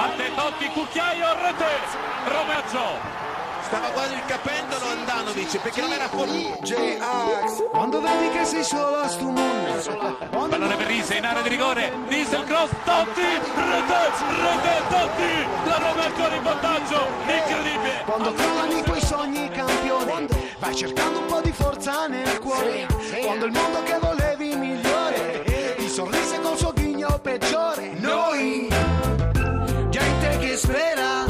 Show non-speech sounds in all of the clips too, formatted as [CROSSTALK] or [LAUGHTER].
batte Totti, cucchiaio, rete, Roberto. Stava quasi il capendolo Andanovic perché non era fuori. J-Ax, quando vedi che sei solo a sto mondo. Pallone per Rise in area di rigore, Rise il cross, Totti, rete, rete, Totti, la Roma ancora in vantaggio, incredibile. Quando crollano i tuoi sogni campione, vai cercando un po' di forza nel cuore. Quando il mondo che volevi migliore, ti sorrise col suo ghigno peggiore. Noi.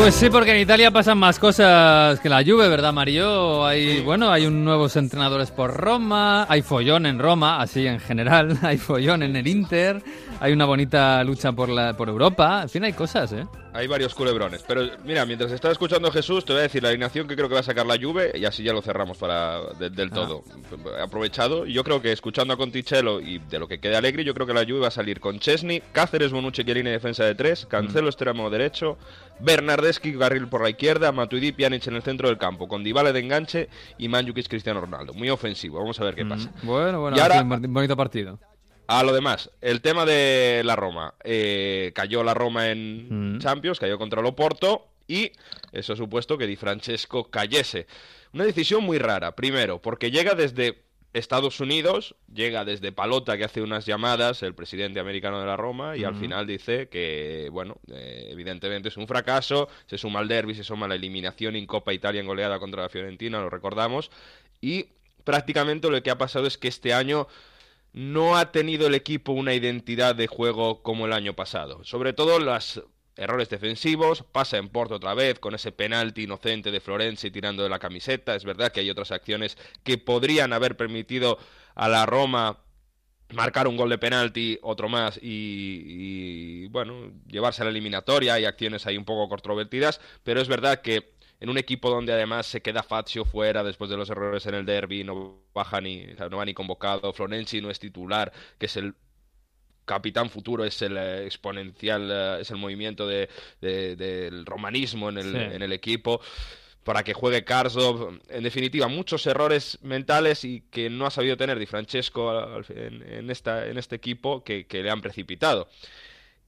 Pues sí, porque en Italia pasan más cosas que la Juve, ¿verdad, Mario? Hay, bueno, hay un nuevos entrenadores por Roma, hay follón en Roma, así en general, [LAUGHS] hay follón en el Inter, hay una bonita lucha por la por Europa, en fin, hay cosas, ¿eh? Hay varios culebrones. Pero mira, mientras estaba escuchando a Jesús, te voy a decir la alineación que creo que va a sacar la Juve y así ya lo cerramos para de- del Ah. todo. Aprovechado. Y Yo creo que escuchando a Conticello y de lo que quede Alegre, yo creo que la Juve va a salir con Chesney, Cáceres, Bonucci, Chiellini defensa de tres, Cancelo extremo derecho, Bernardeschi carril por la izquierda, Matuidi, Pjanic en el centro del campo, con Dybala de enganche y Manjukic Cristiano Ronaldo. Muy ofensivo. Vamos a ver qué pasa. Bueno, bueno, Y ahora- bonito partido. A lo demás, el tema de la Roma. Eh, cayó la Roma en Mm. Champions, cayó contra el Oporto y eso supuesto que Di Francesco cayese. Una decisión muy rara. Primero, porque llega desde Estados Unidos, llega desde Palota que hace unas llamadas, el presidente americano de la Roma, y al final dice que, bueno, eh, evidentemente es un fracaso, se suma al derby, se suma la eliminación en Copa Italia en goleada contra la Fiorentina, lo recordamos, y prácticamente lo que ha pasado es que este año no ha tenido el equipo una identidad de juego como el año pasado. Sobre todo los errores defensivos, pasa en Porto otra vez con ese penalti inocente de Florenzi tirando de la camiseta. Es verdad que hay otras acciones que podrían haber permitido a la Roma marcar un gol de penalti, otro más y, y, bueno, llevarse a la eliminatoria. Hay acciones ahí un poco controvertidas, pero es verdad que en un equipo donde además se queda Fazio fuera después de los errores en el derby, no baja ni, o sea, no va ni convocado, Florenzi no es titular, que es el capitán futuro, es el eh, exponencial, eh, es el movimiento de, de- del romanismo en el, Sí. en el equipo para que juegue Karsdorp. En definitiva, muchos errores mentales y que no ha sabido tener Di Francesco en, en esta, en este equipo que, que le han precipitado.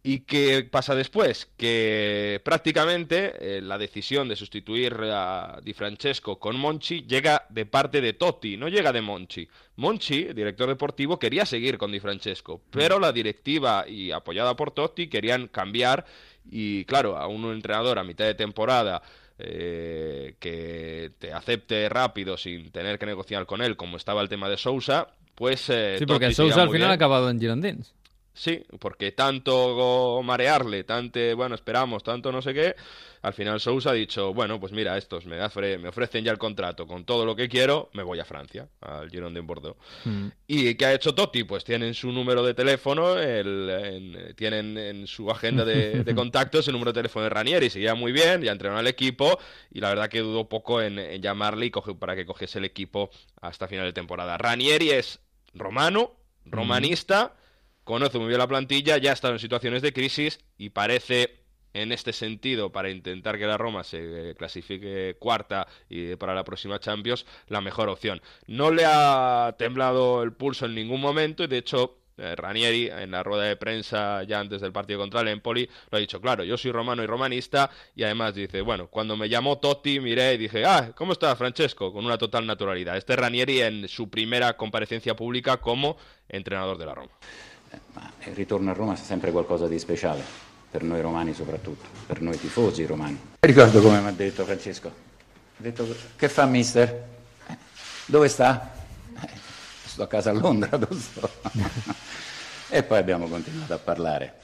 ¿Y qué pasa después? Que prácticamente eh, la decisión de sustituir a Di Francesco con Monchi llega de parte de Totti, no llega de Monchi. Monchi, director deportivo, quería seguir con Di Francesco, pero la directiva y apoyada por Totti querían cambiar y claro, a un entrenador a mitad de temporada eh, que te acepte rápido sin tener que negociar con él, como estaba el tema de Sousa, pues... eh, Sí, porque Totti Sousa al final ha acabado en Girondins. Sí, porque tanto marearle, tanto, bueno, esperamos, tanto no sé qué, al final Sousa ha dicho, bueno, pues mira, estos me, me ofrecen ya el contrato con todo lo que quiero, me voy a Francia, al Girondin de Bordeaux. Mm. ¿Y qué ha hecho Totti? Pues tienen su número de teléfono, el- en- tienen en su agenda de, [LAUGHS] de contactos el número de teléfono de Ranieri, seguía muy bien, ya entrenó al equipo y la verdad que dudó poco en, en llamarle y coge- para que cogiese el equipo hasta final de temporada. Ranieri es romano, romanista, conoce muy bien la plantilla, ya ha estado en situaciones de crisis y parece en este sentido, para intentar que la Roma se clasifique cuarta y para la próxima Champions, la mejor opción. No le ha temblado el pulso en ningún momento y de hecho eh, Ranieri en la rueda de prensa ya antes del partido contra el Empoli lo ha dicho, claro, yo soy romano y romanista y además dice, bueno, cuando me llamó Totti miré y dije, ah, ¿cómo está Francesco? Con una total naturalidad. Este Ranieri en su primera comparecencia pública como entrenador de la Roma. Ma il ritorno a Roma è sempre qualcosa di speciale, per noi romani soprattutto, per noi tifosi romani. Ricordo come mi ha detto Francesco, ha detto che fa mister? "Eh, Dove sta? "Eh, Sto a casa a Londra, [LAUGHS] dove sto? e poi abbiamo continuato a parlare.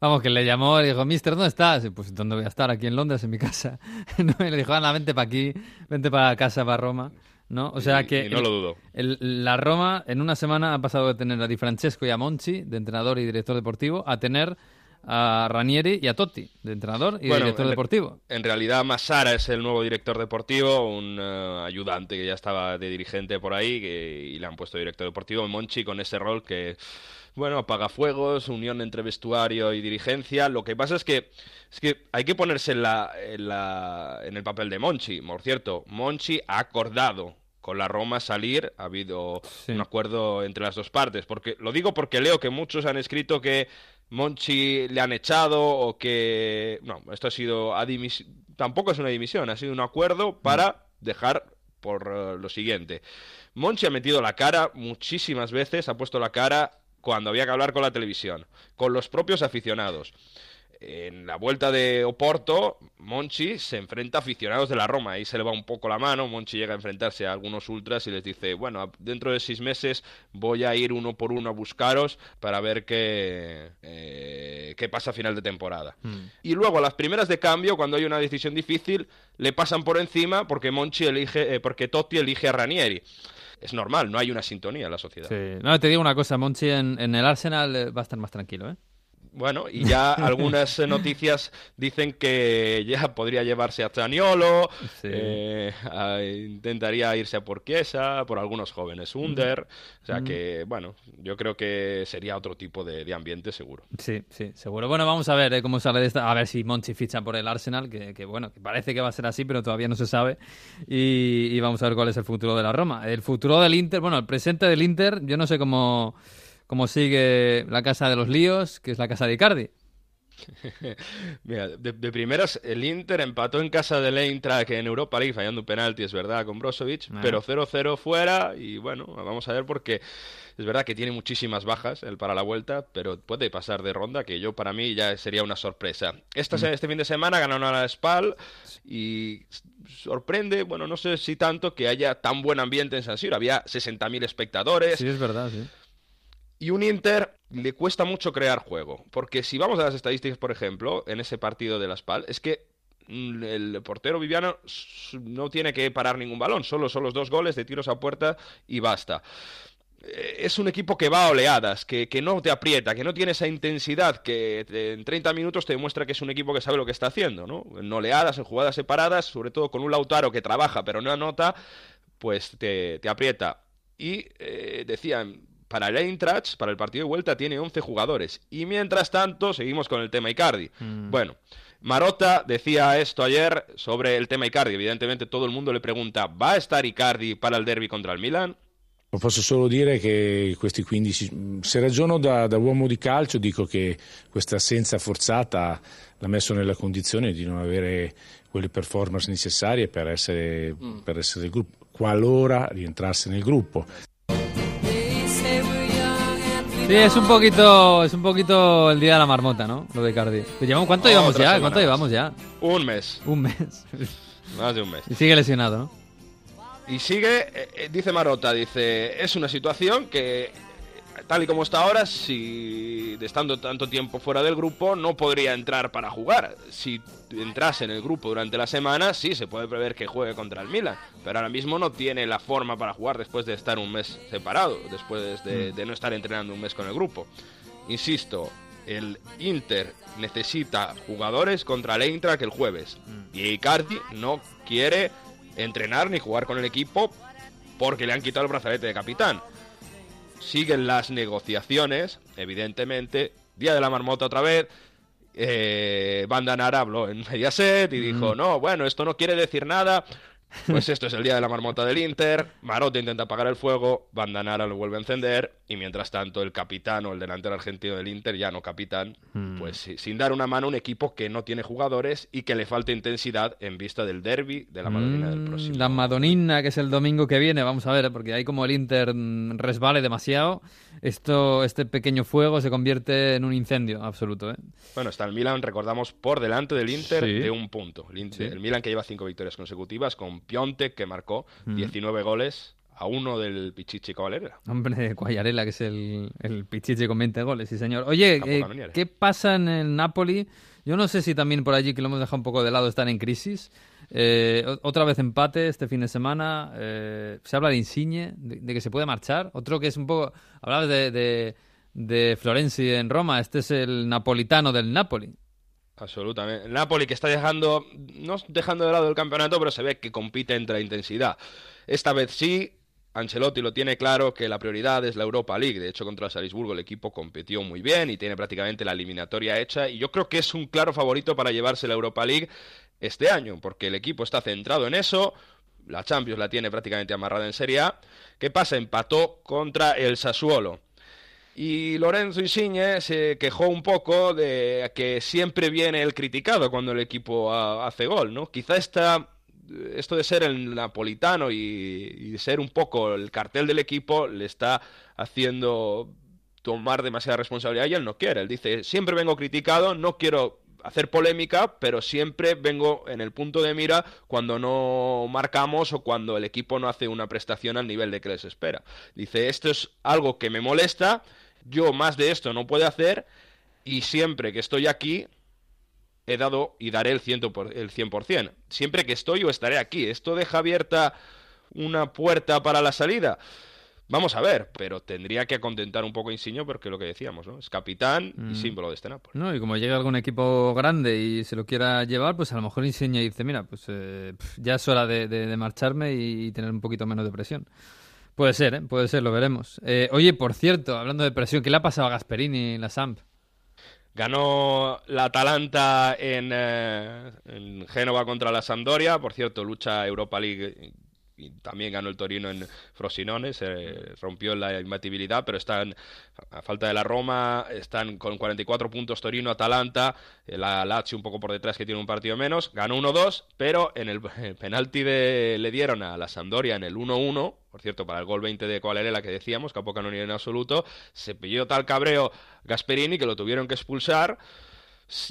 Vamos, que le llamó y dijo, Mister, ¿dónde estás? Y, Pues, ¿dónde voy a estar? Aquí en Londres, en mi casa. [LAUGHS] No, y le dijo, anda, vente para aquí, vente para casa, para Roma. ¿No? O sea Y- que... y no el- lo dudo. el- la Roma en una semana ha pasado de tener a Di Francesco y a Monchi, de entrenador y director deportivo, a tener a Ranieri y a Totti, de entrenador y Bueno, director en- deportivo. En realidad, Massara es el nuevo director deportivo, un eh, ayudante que ya estaba de dirigente por ahí que- y le han puesto director deportivo. Monchi con ese rol que, bueno, apaga fuegos, unión entre vestuario y dirigencia. Lo que pasa es que, es que hay que ponerse en, la, en, la- en el papel de Monchi. Por cierto, Monchi ha acordado con la Roma salir, ha habido Sí. un acuerdo entre las dos partes. Porque, lo digo porque leo que muchos han escrito que Monchi le han echado o que... No, esto ha sido... Tampoco es una dimisión, ha sido un acuerdo para dejar por eh, lo siguiente. Monchi ha metido la cara muchísimas veces, ha puesto la cara cuando había que hablar con la televisión, con los propios aficionados en la vuelta de Oporto, Monchi se enfrenta a aficionados de la Roma. Ahí se le va un poco la mano. Monchi llega a enfrentarse a algunos ultras y les dice: Bueno, dentro de seis meses voy a ir uno por uno a buscaros para ver qué, eh, qué pasa a final de temporada. Hmm. Y luego, a las primeras de cambio, cuando hay una decisión difícil, le pasan por encima porque Monchi elige, eh, porque Totti elige a Ranieri es normal, no hay una sintonía en la sociedad. Sí. No, te digo una cosa, Monchi en, en el Arsenal eh, va a estar más tranquilo, ¿eh? Bueno, y ya [LAUGHS] algunas noticias dicen que ya podría llevarse a Zaniolo, eh, intentaría irse a Porquiesa, por algunos jóvenes Under, o sea que, bueno, yo creo que sería otro tipo de, ambiente seguro. Sí, sí, seguro. Bueno, vamos a ver eh, cómo sale de esta, a ver si Monchi ficha por el Arsenal, que, bueno, que parece que va a ser así, pero todavía no se sabe, y, y vamos a ver cuál es el futuro de la Roma. El futuro del Inter, bueno, el presente del Inter, yo no sé cómo cómo sigue la casa de los líos, que es la casa de Icardi. [LAUGHS] Mira, de, primeras, el Inter empató en casa del Eintracht en Europa League, fallando un penalti, es verdad, con Brozovic, ah. pero 0-0 fuera y bueno, vamos a ver porque es verdad que tiene muchísimas bajas el para la vuelta, pero puede pasar de ronda, que yo para mí ya sería una sorpresa. Esta, mm. Este fin de semana ganaron a la Spal y sorprende, bueno, no sé si tanto que haya tan buen ambiente en San Siro, había 60.000 espectadores. Sí, es verdad, sí. Y un Inter le cuesta mucho crear juego. Porque si vamos a las estadísticas, por ejemplo, en ese partido de la SPAL, es que mm, el portero Viviano no tiene que parar ningún balón, solo son los dos goles de tiros a puerta y basta. Eh, es un equipo que va a oleadas, que, no te aprieta, que no tiene esa intensidad, que en 30 minutos te demuestra que es un equipo que sabe lo que está haciendo, ¿no? En oleadas, en jugadas separadas, sobre todo con un Lautaro que trabaja pero no anota, pues te, aprieta. Y eh, decían, para el Eintracht, para el partido de vuelta, tiene 11 jugadores. Y mientras tanto, seguimos con el tema Icardi. Mm. Bueno, Marotta decía esto ayer sobre el tema Icardi. Evidentemente todo el mundo le pregunta, ¿va a estar Icardi para il derby contro il Milan? Posso solo dire che questi 15, se ragiono da, da, uomo di calcio, dico che questa assenza forzata l'ha messo nella condizione di non avere quelle performance necessarie per essere, mm. per essere del gruppo, qualora rientrasse nel gruppo. Sí, es un poquito, es un poquito el día de la marmota, ¿no? Lo de Cardi. ¿Cuánto llevamos ya? ¿Cuánto llevamos ya? Un mes. Un mes. [LAUGHS] Más de un mes. Y sigue lesionado, ¿no? Y sigue, eh, eh, dice Marota, dice, es una situación que tal y como está ahora, si estando tanto tiempo fuera del grupo, no podría entrar para jugar. Si entrase en el grupo durante la semana, sí se puede prever que juegue contra el Milan, pero ahora mismo no tiene la forma para jugar después de estar un mes separado, después de, mm. no estar entrenando un mes con el grupo. Insisto, el Inter necesita jugadores contra el Eintracht el jueves mm. y Icardi no quiere entrenar ni jugar con el equipo porque le han quitado el brazalete de capitán siguen las negociaciones, evidentemente. Día de la marmota otra vez. Eh, Nara habló en Mediaset y dijo, no, bueno, esto no quiere decir nada. Pues esto es el día de la marmota del Inter. Marotta intenta apagar el fuego, Bandanara lo vuelve a encender y mientras tanto el capitán o el delantero argentino del Inter, ya no capitán, hmm. pues sin dar una mano a un equipo que no tiene jugadores y que le falta intensidad en vista del derby de la Madonina del hmm, próximo. La Madonina, que es el domingo que viene, vamos a ver, porque ahí como el Inter resbale demasiado, esto, este pequeño fuego se convierte en un incendio absoluto. ¿eh? Bueno, está el Milan, recordamos, por delante del Inter de un punto. El, el Milan que lleva cinco victorias consecutivas con Piontek, que marcó 19 goles a uno del Pichichi Cavalera. Hombre, de Guayarela, que es el, el Pichichi con 20 goles, sí señor. Oye, eh, ¿qué pasa en el Napoli? Yo no sé si también por allí, que lo hemos dejado un poco de lado, están en crisis. Eh, otra vez empate este fin de semana. Eh, se habla de Insigne, de, que se puede marchar. Otro que es un poco... Hablabas de, de, de Florenzi en Roma. Este es el napolitano del Napoli. Absolutamente. Napoli que está dejando, no dejando de lado el campeonato, pero se ve que compite entre la intensidad. Esta vez sí, Ancelotti lo tiene claro que la prioridad es la Europa League. De hecho, contra el Salisburgo el equipo compitió muy bien y tiene prácticamente la eliminatoria hecha. Y yo creo que es un claro favorito para llevarse la Europa League este año, porque el equipo está centrado en eso. La Champions la tiene prácticamente amarrada en Serie A. ¿Qué pasa? Empató contra el Sassuolo. Y Lorenzo Insigne se quejó un poco de que siempre viene el criticado cuando el equipo ha- hace gol, ¿no? Quizá esta, esto de ser el napolitano y, y ser un poco el cartel del equipo le está haciendo tomar demasiada responsabilidad y él no quiere. Él dice, siempre vengo criticado, no quiero hacer polémica, pero siempre vengo en el punto de mira cuando no marcamos o cuando el equipo no hace una prestación al nivel de que les espera. Dice, esto es algo que me molesta, yo más de esto no puedo hacer y siempre que estoy aquí he dado y daré el 100%. por- el 100%. Siempre que estoy o estaré aquí. ¿Esto deja abierta una puerta para la salida? Vamos a ver, pero tendría que contentar un poco a Insigne porque lo que decíamos, ¿no? Es capitán y símbolo de este Napoli. No, y como llega algún equipo grande y se lo quiera llevar, pues a lo mejor Insigne dice, mira, pues eh, ya es hora de, de- de marcharme y, tener un poquito menos de presión. Puede ser, ¿eh? Puede ser, lo veremos. Eh, oye, por cierto, hablando de presión, ¿qué le ha pasado a Gasperini en la Samp? Ganó la Atalanta en, eh, en Génova contra la Sampdoria. Por cierto, lucha Europa League también ganó el Torino en Frosinone. Se rompió la imbatibilidad, pero están, a falta de la Roma, están con 44 puntos Torino, Atalanta. eh, La Lazio un poco por detrás que tiene un partido menos. Ganó 1-2, pero en el, [LAUGHS] penalti de, le dieron a la Sampdoria en el 1-1. Por cierto, para el gol 20 de Coalerela que decíamos, Capo Canonieri en absoluto, se pilló tal cabreo Gasperini que lo tuvieron que expulsar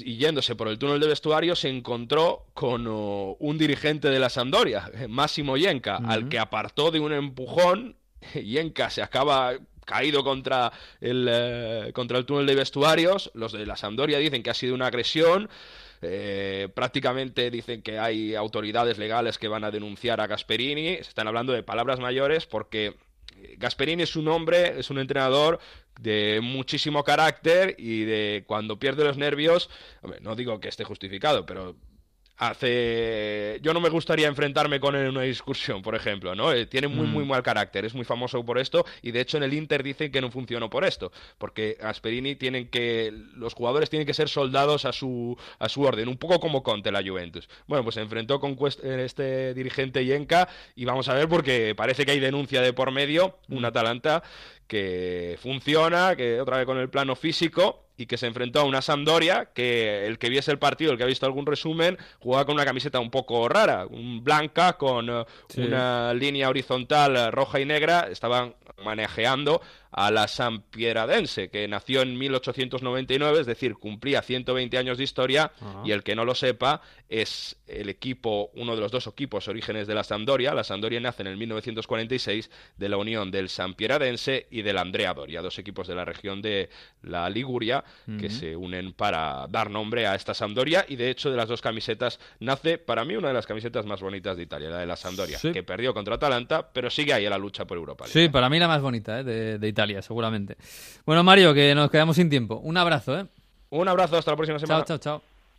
y yéndose por el túnel de vestuario se encontró con oh, un dirigente de la Sampdoria, [LAUGHS] Máximo Yenka, al que apartó de un empujón. [LAUGHS] Yenka se acaba caído contra el, eh, contra el túnel de vestuarios. Los de la Sampdoria dicen que ha sido una agresión. Eh, prácticamente dicen que hay autoridades legales que van a denunciar a Gasperini. Se están hablando de palabras mayores porque Gasperini es un hombre, es un entrenador de muchísimo carácter y de cuando pierde los nervios, no digo que esté justificado, pero hace yo no me gustaría enfrentarme con él en una discusión, por ejemplo, ¿no? Eh, tiene muy muy mal carácter, es muy famoso por esto y de hecho en el Inter dicen que no funcionó por esto, porque Gasperini tienen que los jugadores tienen que ser soldados a su a su orden, un poco como Conte la Juventus. Bueno, pues se enfrentó con cuest- eh, este dirigente Yenka y vamos a ver porque parece que hay denuncia de por medio, un Atalanta que funciona, que otra vez con el plano físico y que se enfrentó a una Sampdoria que el que viese el partido, el que ha visto algún resumen, jugaba con una camiseta un poco rara, un blanca con eh, Sí. una línea horizontal eh, roja y negra, estaban manejeando a la Sampieradense, que nació en 1899, es decir, cumplía 120 años de historia, y el que no lo sepa es el equipo, uno de los dos equipos orígenes de la Sampdoria. La Sampdoria nace en el 1946 de la unión del Sampieradense y del Andrea Doria, dos equipos de la región de la Liguria que se unen para dar nombre a esta Sampdoria y de hecho de las dos camisetas nace para mí una de las camisetas más bonitas de Italia, la de la Sampdoria, Sí. que perdió contra Atalanta, pero sigue ahí en la lucha por Europa. Sí, para mí la más bonita ¿eh? de, de Italia, seguramente. Bueno, Mario, que nos quedamos sin tiempo. Un abrazo, ¿eh? Un abrazo, hasta la próxima semana. Chao, chao, chao.